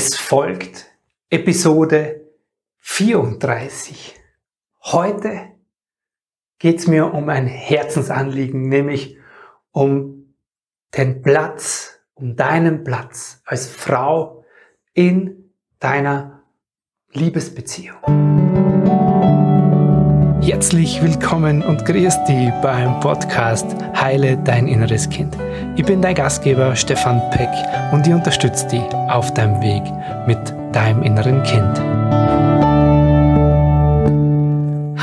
Es folgt Episode 34. Heute geht es mir um ein Herzensanliegen, nämlich um den Platz, um deinen Platz als Frau in deiner Liebesbeziehung. Herzlich willkommen und grüß dich beim Podcast Heile dein inneres Kind. Ich bin dein Gastgeber Stefan Peck und ich unterstütze dich auf deinem Weg mit deinem inneren Kind.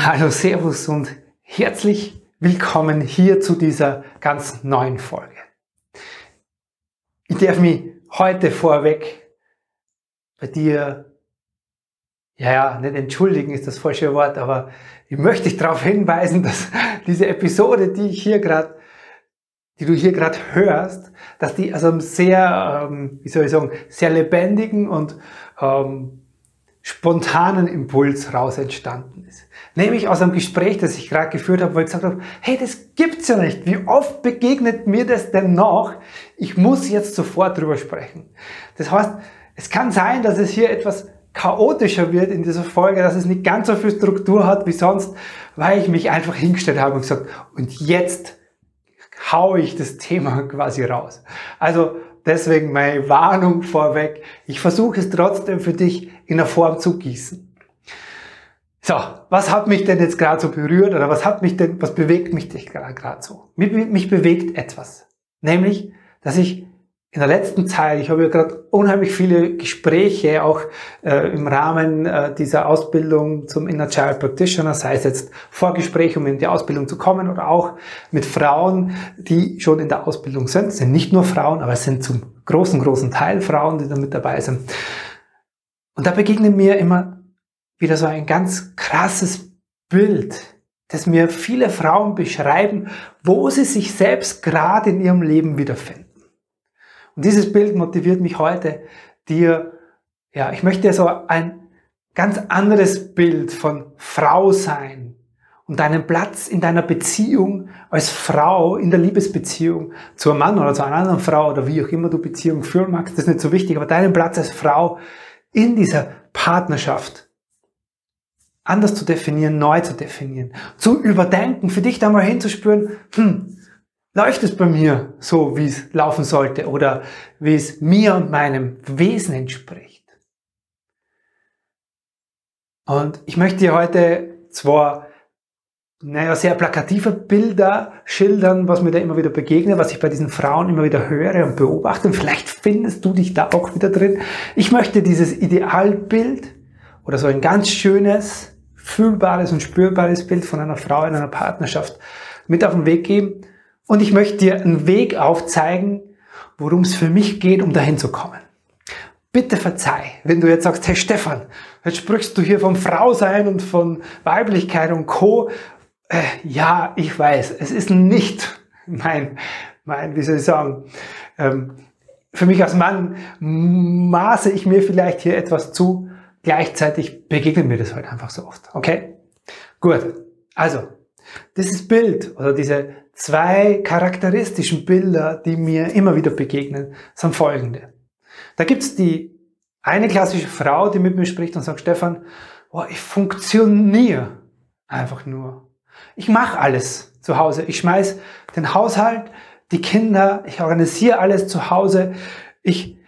Hallo, Servus und herzlich willkommen hier zu dieser ganz neuen Folge. Ich darf mich heute vorweg bei dir ja, ja, nicht entschuldigen ist das falsche Wort, aber ich möchte dich darauf hinweisen, dass diese Episode, die ich hier gerade, die du hier gerade hörst, dass die aus einem sehr, ähm, wie soll ich sagen, sehr lebendigen und ähm, spontanen Impuls raus entstanden ist. Nämlich aus einem Gespräch, das ich gerade geführt habe, wo ich gesagt habe, hey, das gibt's ja nicht. Wie oft begegnet mir das denn noch? Ich muss jetzt sofort drüber sprechen. Das heißt, es kann sein, dass es hier etwas chaotischer wird in dieser Folge, dass es nicht ganz so viel Struktur hat wie sonst, weil ich mich einfach hingestellt habe und gesagt, und jetzt haue ich das Thema quasi raus. Also deswegen meine Warnung vorweg. Ich versuche es trotzdem für dich in der Form zu gießen. So, was hat mich denn jetzt gerade so berührt oder was hat mich denn, was bewegt mich gerade so? Mich, mich bewegt etwas. Nämlich, dass ich in der letzten Zeit, ich habe ja gerade unheimlich viele Gespräche auch äh, im Rahmen äh, dieser Ausbildung zum Inner Child Practitioner, sei es jetzt Vorgespräche, um in die Ausbildung zu kommen oder auch mit Frauen, die schon in der Ausbildung sind. Es sind nicht nur Frauen, aber es sind zum großen, großen Teil Frauen, die da mit dabei sind. Und da begegnet mir immer wieder so ein ganz krasses Bild, das mir viele Frauen beschreiben, wo sie sich selbst gerade in ihrem Leben wiederfinden. Und dieses Bild motiviert mich heute, dir, ja, ich möchte so ein ganz anderes Bild von Frau sein und deinen Platz in deiner Beziehung als Frau in der Liebesbeziehung zu einem Mann oder zu einer anderen Frau oder wie auch immer du Beziehung führen magst, das ist nicht so wichtig, aber deinen Platz als Frau in dieser Partnerschaft anders zu definieren, neu zu definieren, zu überdenken, für dich da mal hinzuspüren, hm, läuft es bei mir so, wie es laufen sollte oder wie es mir und meinem Wesen entspricht. Und ich möchte dir heute zwar naja, sehr plakative Bilder schildern, was mir da immer wieder begegnet, was ich bei diesen Frauen immer wieder höre und beobachte. Und vielleicht findest du dich da auch wieder drin. Ich möchte dieses Idealbild oder so ein ganz schönes, fühlbares und spürbares Bild von einer Frau in einer Partnerschaft mit auf den Weg geben und ich möchte dir einen Weg aufzeigen, worum es für mich geht, um dahin zu kommen. Bitte verzeih, wenn du jetzt sagst, hey Stefan, jetzt sprichst du hier vom Frausein und von Weiblichkeit und Co. Äh, ja, ich weiß, es ist nicht mein, mein, wie soll ich sagen, ähm, für mich als Mann maße ich mir vielleicht hier etwas zu. Gleichzeitig begegnet mir das halt einfach so oft. Okay? Gut. Also, dieses Bild oder diese zwei charakteristischen Bilder, die mir immer wieder begegnen, sind folgende. Da gibt's die eine klassische Frau, die mit mir spricht und sagt, Stefan, oh, ich funktioniere einfach nur. Ich mache alles zu Hause. Ich schmeiß den Haushalt, die Kinder, ich organisiere alles zu Hause. Ich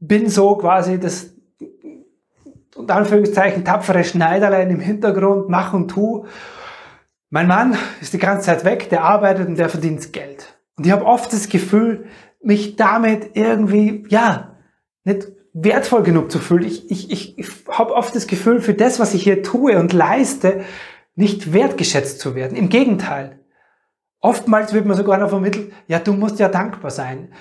bin so quasi das unter Anführungszeichen tapfere Schneiderlein im Hintergrund, mach und tu. Mein Mann ist die ganze Zeit weg, der arbeitet und der verdient Geld. Und ich habe oft das Gefühl, mich damit irgendwie, ja, nicht wertvoll genug zu fühlen. Ich, ich, ich, ich habe oft das Gefühl, für das, was ich hier tue und leiste, nicht wertgeschätzt zu werden. Im Gegenteil. Oftmals wird mir sogar noch vermittelt, ja, du musst ja dankbar sein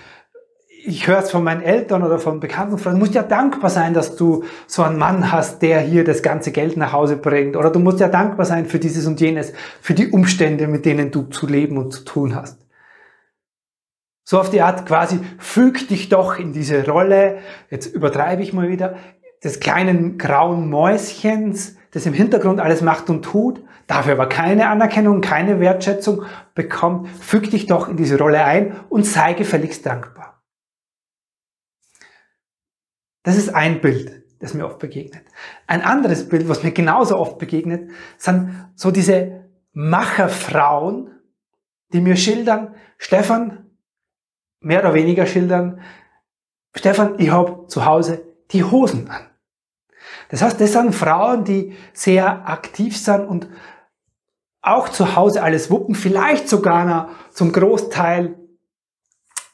ich höre es von meinen Eltern oder von bekannten Freunden, du musst ja dankbar sein, dass du so einen Mann hast, der hier das ganze Geld nach Hause bringt. Oder du musst ja dankbar sein für dieses und jenes, für die Umstände, mit denen du zu leben und zu tun hast. So auf die Art quasi, füg dich doch in diese Rolle, jetzt übertreibe ich mal wieder, des kleinen grauen Mäuschens, das im Hintergrund alles macht und tut, dafür aber keine Anerkennung, keine Wertschätzung bekommt, füg dich doch in diese Rolle ein und sei gefälligst dankbar. Das ist ein Bild, das mir oft begegnet. Ein anderes Bild, was mir genauso oft begegnet, sind so diese Macherfrauen, die mir schildern, Stefan, mehr oder weniger schildern, Stefan, ich habe zu Hause die Hosen an. Das heißt, das sind Frauen, die sehr aktiv sind und auch zu Hause alles wuppen, vielleicht sogar noch zum Großteil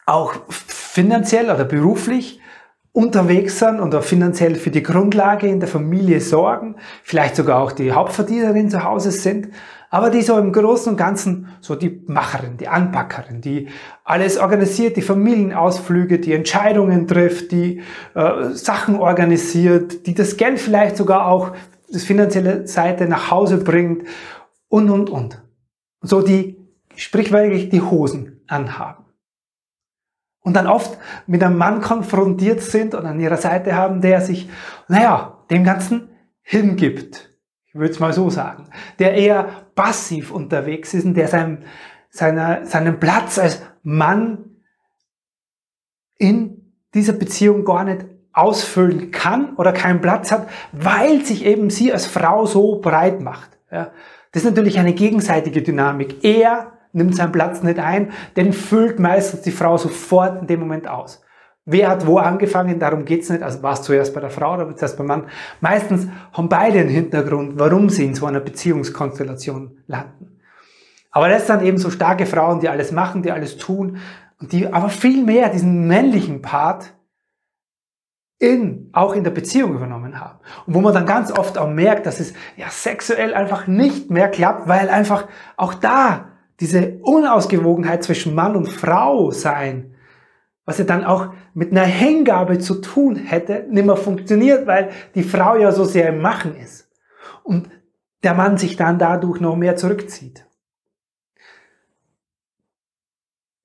auch finanziell oder beruflich unterwegs sind und auch finanziell für die Grundlage in der Familie sorgen, vielleicht sogar auch die Hauptverdienerin zu Hause sind, aber die so im Großen und Ganzen so die Macherin, die Anpackerin, die alles organisiert, die Familienausflüge, die Entscheidungen trifft, die äh, Sachen organisiert, die das Geld vielleicht sogar auch das finanzielle Seite nach Hause bringt und, und, und. So die sprichwörtlich die Hosen anhaben. Und dann oft mit einem Mann konfrontiert sind und an ihrer Seite haben, der sich, naja, dem Ganzen hingibt. Ich würde es mal so sagen. Der eher passiv unterwegs ist und der seinen, seiner, seinen Platz als Mann in dieser Beziehung gar nicht ausfüllen kann oder keinen Platz hat, weil sich eben sie als Frau so breit macht. Ja. Das ist natürlich eine gegenseitige Dynamik. Er nimmt seinen Platz nicht ein, den füllt meistens die Frau sofort in dem Moment aus. Wer hat wo angefangen, darum geht's nicht. Also war es zuerst bei der Frau oder zuerst beim Mann. Meistens haben beide einen Hintergrund, warum sie in so einer Beziehungskonstellation landen. Aber das sind eben so starke Frauen, die alles machen, die alles tun und die aber viel mehr diesen männlichen Part in, auch in der Beziehung übernommen haben. Und wo man dann ganz oft auch merkt, dass es ja sexuell einfach nicht mehr klappt, weil einfach auch da diese Unausgewogenheit zwischen Mann und Frau sein, was ja dann auch mit einer Hingabe zu tun hätte, nicht mehr funktioniert, weil die Frau ja so sehr im Machen ist. Und der Mann sich dann dadurch noch mehr zurückzieht.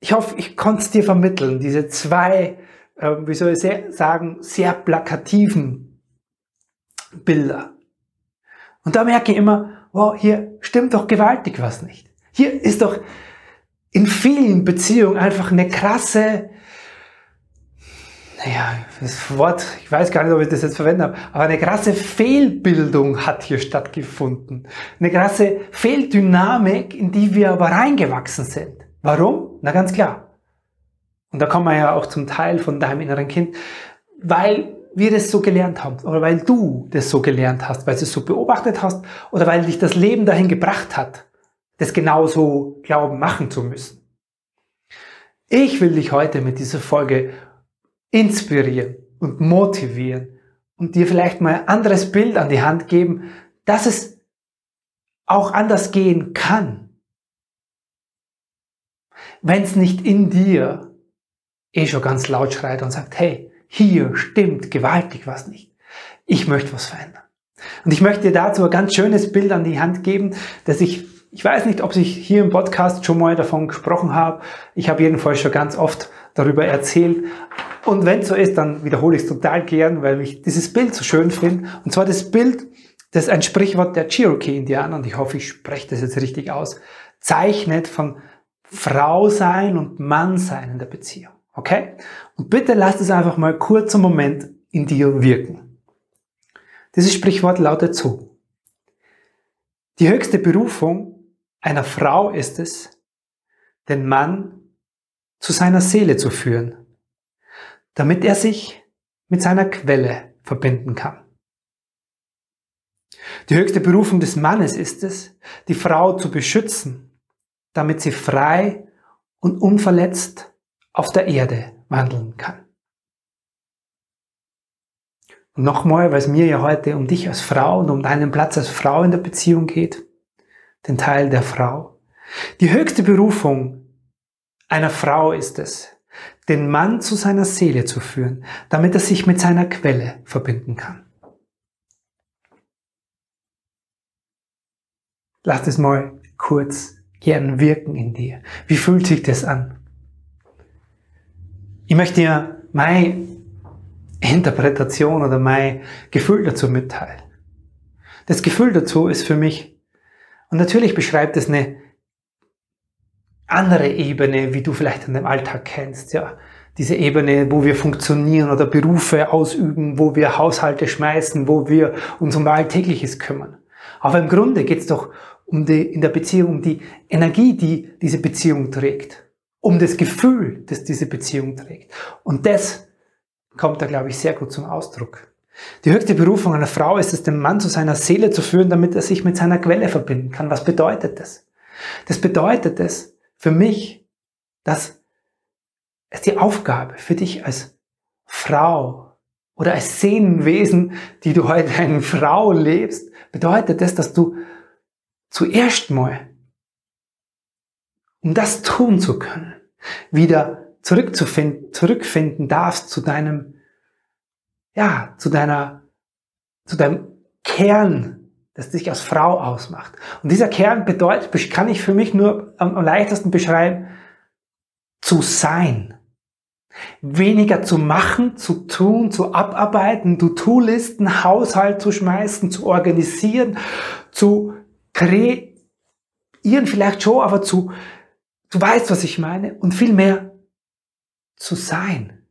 Ich hoffe, ich konnte es dir vermitteln, diese zwei äh, wie soll ich sagen, sehr plakativen Bilder. Und da merke ich immer, wow, hier stimmt doch gewaltig was nicht. Hier ist doch in vielen Beziehungen einfach eine krasse, naja, das Wort, ich weiß gar nicht, ob ich das jetzt verwende habe, aber eine krasse Fehlbildung hat hier stattgefunden. Eine krasse Fehldynamik, in die wir aber reingewachsen sind. Warum? Na ganz klar. Und da kommen wir ja auch zum Teil von deinem inneren Kind, weil wir das so gelernt haben oder weil du das so gelernt hast, weil du es so beobachtet hast oder weil dich das Leben dahin gebracht hat, das genauso glauben machen zu müssen. Ich will dich heute mit dieser Folge inspirieren und motivieren und dir vielleicht mal ein anderes Bild an die Hand geben, dass es auch anders gehen kann. Wenn es nicht in dir eh schon ganz laut schreit und sagt, hey, hier stimmt gewaltig was nicht. Ich möchte was verändern. Und ich möchte dir dazu ein ganz schönes Bild an die Hand geben, dass ich, ich weiß nicht, ob ich hier im Podcast schon mal davon gesprochen habe. Ich habe jedenfalls schon ganz oft darüber erzählt. Und wenn es so ist, dann wiederhole ich es total gern, weil ich dieses Bild so schön finde. Und zwar das Bild, das ist ein Sprichwort der Cherokee-Indianer, und ich hoffe, ich spreche das jetzt richtig aus, zeichnet von Frau sein und Mann sein in der Beziehung. Okay? Und bitte lasst es einfach mal kurz einen Moment in dir wirken. Dieses Sprichwort lautet so. Die höchste Berufung einer Frau ist es, den Mann zu seiner Seele zu führen, damit er sich mit seiner Quelle verbinden kann. Die höchste Berufung des Mannes ist es, die Frau zu beschützen, damit sie frei und unverletzt auf der Erde wandeln kann. Und nochmal, weil es mir ja heute um dich als Frau und um deinen Platz als Frau in der Beziehung geht, den Teil der Frau. Die höchste Berufung einer Frau ist es, den Mann zu seiner Seele zu führen, damit er sich mit seiner Quelle verbinden kann. Lass es mal kurz gern wirken in dir. Wie fühlt sich das an? Ich möchte dir meine Interpretation oder mein Gefühl dazu mitteilen. Das Gefühl dazu ist für mich, und natürlich beschreibt es eine andere Ebene, wie du vielleicht in dem Alltag kennst, ja. diese Ebene, wo wir funktionieren oder Berufe ausüben, wo wir Haushalte schmeißen, wo wir uns um Alltägliches kümmern. Aber im Grunde geht es doch um die, in der Beziehung um die Energie, die diese Beziehung trägt, um das Gefühl, das diese Beziehung trägt. Und das kommt da, glaube ich, sehr gut zum Ausdruck. Die höchste Berufung einer Frau ist es, den Mann zu seiner Seele zu führen, damit er sich mit seiner Quelle verbinden kann. Was bedeutet das? Das bedeutet es für mich, dass es die Aufgabe für dich als Frau oder als Seelenwesen, die du heute eine Frau lebst, bedeutet es, dass du zuerst mal, um das tun zu können, wieder zurückzufinden, zurückfinden darfst zu deinem, ja, zu deiner, zu deinem Kern, das dich als Frau ausmacht. Und dieser Kern bedeutet, kann ich für mich nur am, leichtesten beschreiben, zu sein. Weniger zu machen, zu tun, zu abarbeiten, du To-Listen, Haushalt zu schmeißen, zu organisieren, zu kreieren vielleicht schon, aber zu, du weißt, was ich meine, und vielmehr zu sein.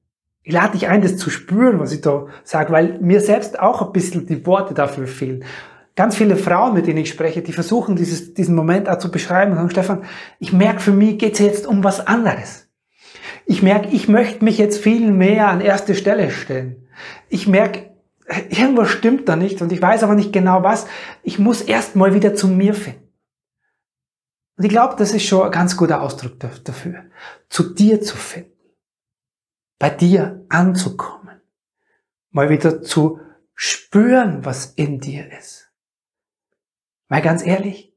Ich lade dich ein, das zu spüren, was ich da sage, weil mir selbst auch ein bisschen die Worte dafür fehlen. Ganz viele Frauen, mit denen ich spreche, die versuchen, dieses, diesen Moment auch zu beschreiben und sagen, Stefan, ich merke, für mich geht es jetzt um was anderes. Ich merke, ich möchte mich jetzt viel mehr an erste Stelle stellen. Ich merke, irgendwas stimmt da nicht und ich weiß aber nicht genau was. Ich muss erst mal wieder zu mir finden. Und ich glaube, das ist schon ein ganz guter Ausdruck dafür. Zu dir zu finden. Bei dir anzukommen. Mal wieder zu spüren, was in dir ist. Mal ganz ehrlich.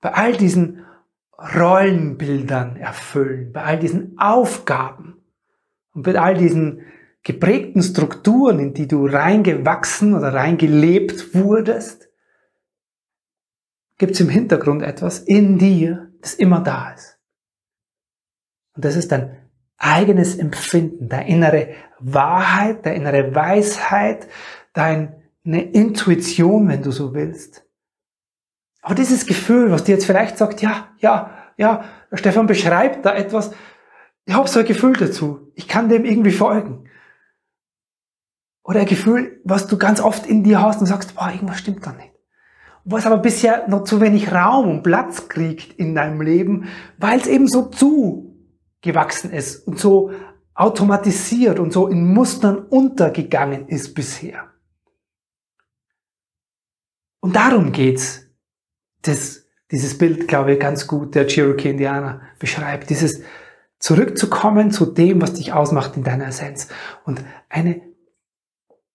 Bei all diesen Rollenbildern erfüllen, bei all diesen Aufgaben und bei all diesen geprägten Strukturen, in die du reingewachsen oder reingelebt wurdest, gibt es im Hintergrund etwas in dir, das immer da ist. Und das ist dein eigenes Empfinden, deine innere Wahrheit, deine innere Weisheit, deine Intuition, wenn du so willst. Aber dieses Gefühl, was dir jetzt vielleicht sagt, ja, ja, ja, Stefan beschreibt da etwas, ich habe so ein Gefühl dazu, ich kann dem irgendwie folgen. Oder ein Gefühl, was du ganz oft in dir hast und sagst, boah, irgendwas stimmt da nicht. Was aber bisher noch zu wenig Raum und Platz kriegt in deinem Leben, weil es eben so zugewachsen ist und so automatisiert und so in Mustern untergegangen ist bisher. Und darum geht's. Das, dieses Bild, glaube ich, ganz gut der Cherokee Indianer beschreibt. Dieses zurückzukommen zu dem, was dich ausmacht in deiner Essenz. Und eine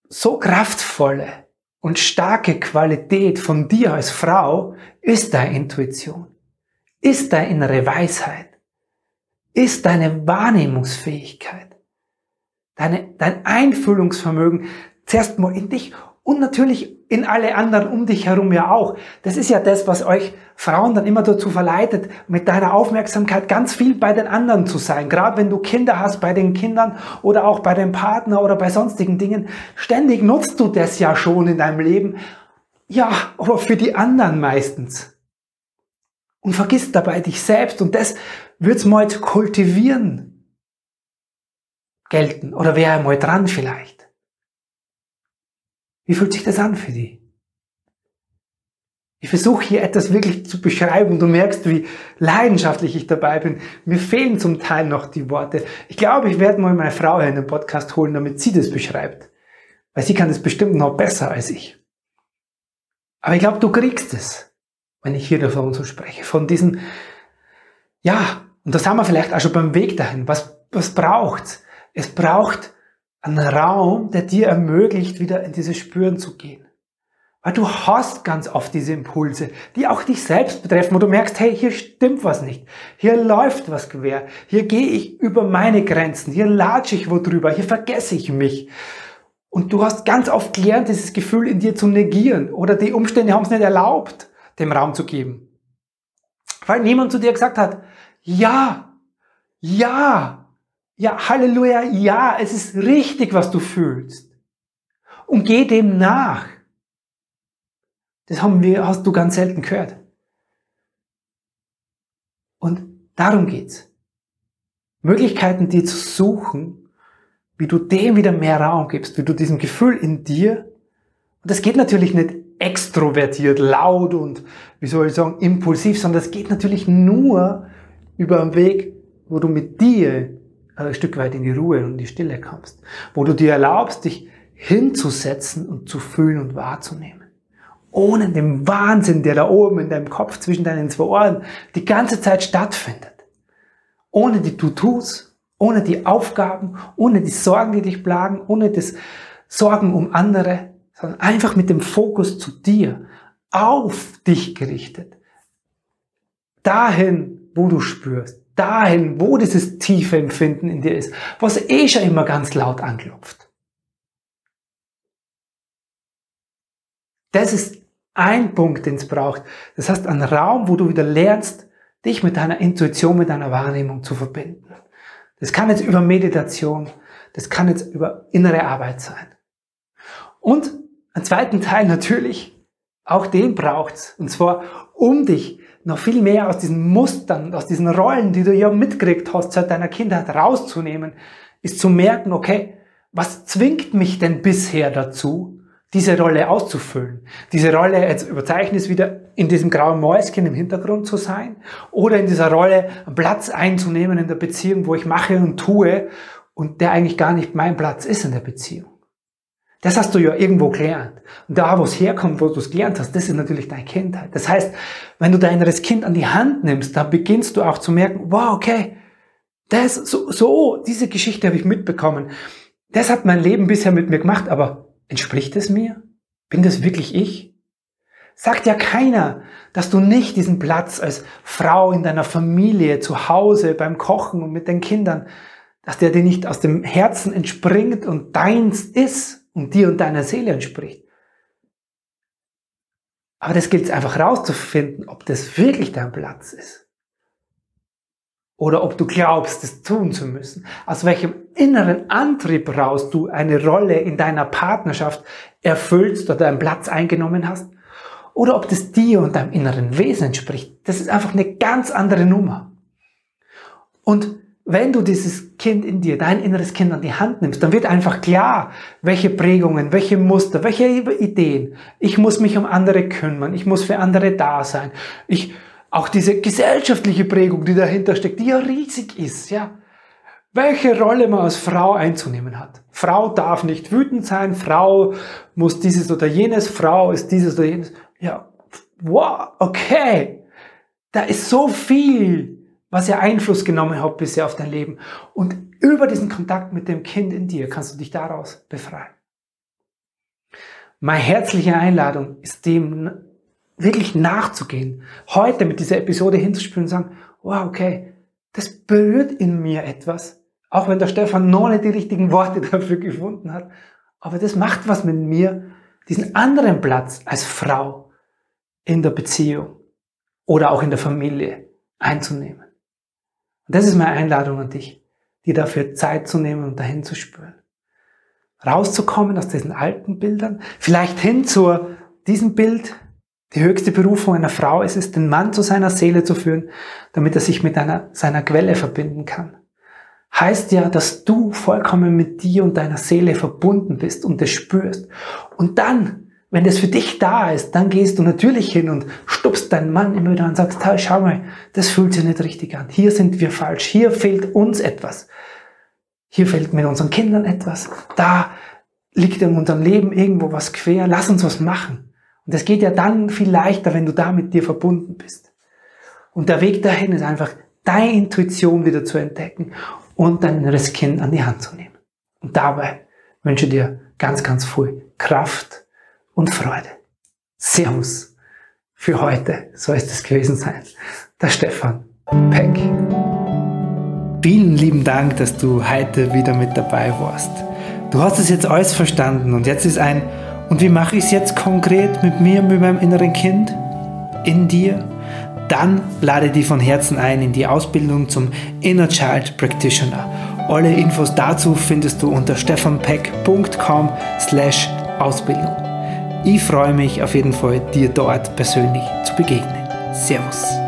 so kraftvolle und starke Qualität von dir als Frau ist deine Intuition, ist deine innere Weisheit, ist deine Wahrnehmungsfähigkeit, deine, dein Einfühlungsvermögen zuerst mal in dich und natürlich in alle anderen um dich herum ja auch. Das ist ja das, was euch Frauen dann immer dazu verleitet, mit deiner Aufmerksamkeit ganz viel bei den anderen zu sein. Gerade wenn du Kinder hast, bei den Kindern oder auch bei dem Partner oder bei sonstigen Dingen. Ständig nutzt du das ja schon in deinem Leben. Ja, aber für die anderen meistens. Und vergisst dabei dich selbst. Und das wird's mal kultivieren gelten. Oder wäre mal dran vielleicht. Wie fühlt sich das an für dich? Ich versuche hier etwas wirklich zu beschreiben. Du merkst, wie leidenschaftlich ich dabei bin. Mir fehlen zum Teil noch die Worte. Ich glaube, ich werde mal meine Frau in den Podcast holen, damit sie das beschreibt. Weil sie kann das bestimmt noch besser als ich. Aber ich glaube, du kriegst es, wenn ich hier davon so spreche. Von diesen, ja, und das haben wir vielleicht auch schon beim Weg dahin. Was, was braucht's? Es braucht einen Raum, der dir ermöglicht, wieder in dieses Spüren zu gehen. Weil du hast ganz oft diese Impulse, die auch dich selbst betreffen, wo du merkst, hey, hier stimmt was nicht. Hier läuft was quer. Hier gehe ich über meine Grenzen. Hier latsche ich wo drüber. Hier vergesse ich mich. Und du hast ganz oft gelernt, dieses Gefühl in dir zu negieren. Oder die Umstände haben es nicht erlaubt, dem Raum zu geben. Weil niemand zu dir gesagt hat, ja, ja, ja, Halleluja, ja, es ist richtig, was du fühlst. Und geh dem nach. Das haben wir, hast du ganz selten gehört. Und darum geht's. Möglichkeiten, dir zu suchen, wie du dem wieder mehr Raum gibst, wie du diesem Gefühl in dir, und das geht natürlich nicht extrovertiert, laut und, wie soll ich sagen, impulsiv, sondern das geht natürlich nur über einen Weg, wo du mit dir ein Stück weit in die Ruhe und in die Stille kommst, wo du dir erlaubst, dich hinzusetzen und zu fühlen und wahrzunehmen. Ohne den Wahnsinn, der da oben in deinem Kopf zwischen deinen zwei Ohren die ganze Zeit stattfindet. Ohne die To-Tus, ohne die Aufgaben, ohne die Sorgen, die dich plagen, ohne das Sorgen um andere, sondern einfach mit dem Fokus zu dir, auf dich gerichtet. Dahin, wo du spürst, dahin, wo dieses tiefe Empfinden in dir ist, was eh schon immer ganz laut anklopft. Das ist ein Punkt, den es braucht. Das heißt, ein Raum, wo du wieder lernst, dich mit deiner Intuition, mit deiner Wahrnehmung zu verbinden. Das kann jetzt über Meditation, das kann jetzt über innere Arbeit sein. Und einen zweiten Teil natürlich, auch den braucht's. Und zwar, um dich noch viel mehr aus diesen Mustern, aus diesen Rollen, die du ja mitgekriegt hast seit deiner Kindheit rauszunehmen, ist zu merken, okay, was zwingt mich denn bisher dazu, diese Rolle auszufüllen? Diese Rolle, jetzt überzeichne ich es wieder, in diesem grauen Mäuschen im Hintergrund zu sein oder in dieser Rolle einen Platz einzunehmen in der Beziehung, wo ich mache und tue und der eigentlich gar nicht mein Platz ist in der Beziehung. Das hast du ja irgendwo gelernt. Und da, wo es herkommt, wo du es gelernt hast, das ist natürlich deine Kindheit. Das heißt, wenn du dein inneres Kind an die Hand nimmst, dann beginnst du auch zu merken, wow, okay, das, so, so, diese Geschichte habe ich mitbekommen. Das hat mein Leben bisher mit mir gemacht, aber entspricht es mir? Bin das wirklich ich? Sagt ja keiner, dass du nicht diesen Platz als Frau in deiner Familie, zu Hause, beim Kochen und mit den Kindern, dass der dir nicht aus dem Herzen entspringt und deins ist und dir und deiner Seele entspricht. Aber das gilt es einfach rauszufinden, ob das wirklich dein Platz ist. Oder ob du glaubst, das tun zu müssen. Aus welchem inneren Antrieb raus du eine Rolle in deiner Partnerschaft erfüllst oder einen Platz eingenommen hast. Oder ob das dir und deinem inneren Wesen entspricht. Das ist einfach eine ganz andere Nummer. Und wenn du dieses Kind in dir, dein inneres Kind an die Hand nimmst, dann wird einfach klar, welche Prägungen, welche Muster, welche Ideen. Ich muss mich um andere kümmern, ich muss für andere da sein. Ich, auch diese gesellschaftliche Prägung, die dahinter steckt, die ja riesig ist, ja. Welche Rolle man als Frau einzunehmen hat. Frau darf nicht wütend sein, Frau muss dieses oder jenes, Frau ist dieses oder jenes. Ja, wow, okay. Da ist so viel was ja Einfluss genommen hat bisher auf dein Leben. Und über diesen Kontakt mit dem Kind in dir kannst du dich daraus befreien. Meine herzliche Einladung ist dem wirklich nachzugehen. Heute mit dieser Episode hinzuspüren und sagen, wow, okay, das berührt in mir etwas. Auch wenn der Stefan noch nicht die richtigen Worte dafür gefunden hat. Aber das macht was mit mir, diesen anderen Platz als Frau in der Beziehung oder auch in der Familie einzunehmen. Und das ist meine Einladung an dich, dir dafür Zeit zu nehmen und dahin zu spüren. Rauszukommen aus diesen alten Bildern, vielleicht hin zu diesem Bild, die höchste Berufung einer Frau ist es, den Mann zu seiner Seele zu führen, damit er sich mit einer, seiner Quelle verbinden kann. Heißt ja, dass du vollkommen mit dir und deiner Seele verbunden bist und das spürst. Und dann wenn das für dich da ist, dann gehst du natürlich hin und stupst deinen Mann immer wieder und sagst, hey, schau mal, das fühlt sich nicht richtig an. Hier sind wir falsch. Hier fehlt uns etwas. Hier fehlt mit unseren Kindern etwas. Da liegt in unserem Leben irgendwo was quer. Lass uns was machen. Und das geht ja dann viel leichter, wenn du da mit dir verbunden bist. Und der Weg dahin ist einfach, deine Intuition wieder zu entdecken und dein inneres Kind an die Hand zu nehmen. Und dabei wünsche dir ganz, ganz viel Kraft, und Freude. Servus. Für heute soll es das gewesen sein. Der Stefan Peck. Vielen lieben Dank, dass du heute wieder mit dabei warst. Du hast es jetzt alles verstanden und jetzt ist ein, und wie mache ich es jetzt konkret mit mir, mit meinem inneren Kind? In dir? Dann lade dich von Herzen ein in die Ausbildung zum Inner Child Practitioner. Alle Infos dazu findest du unter stefanpeck.com slash Ausbildung. Ich freue mich auf jeden Fall, dir dort persönlich zu begegnen. Servus.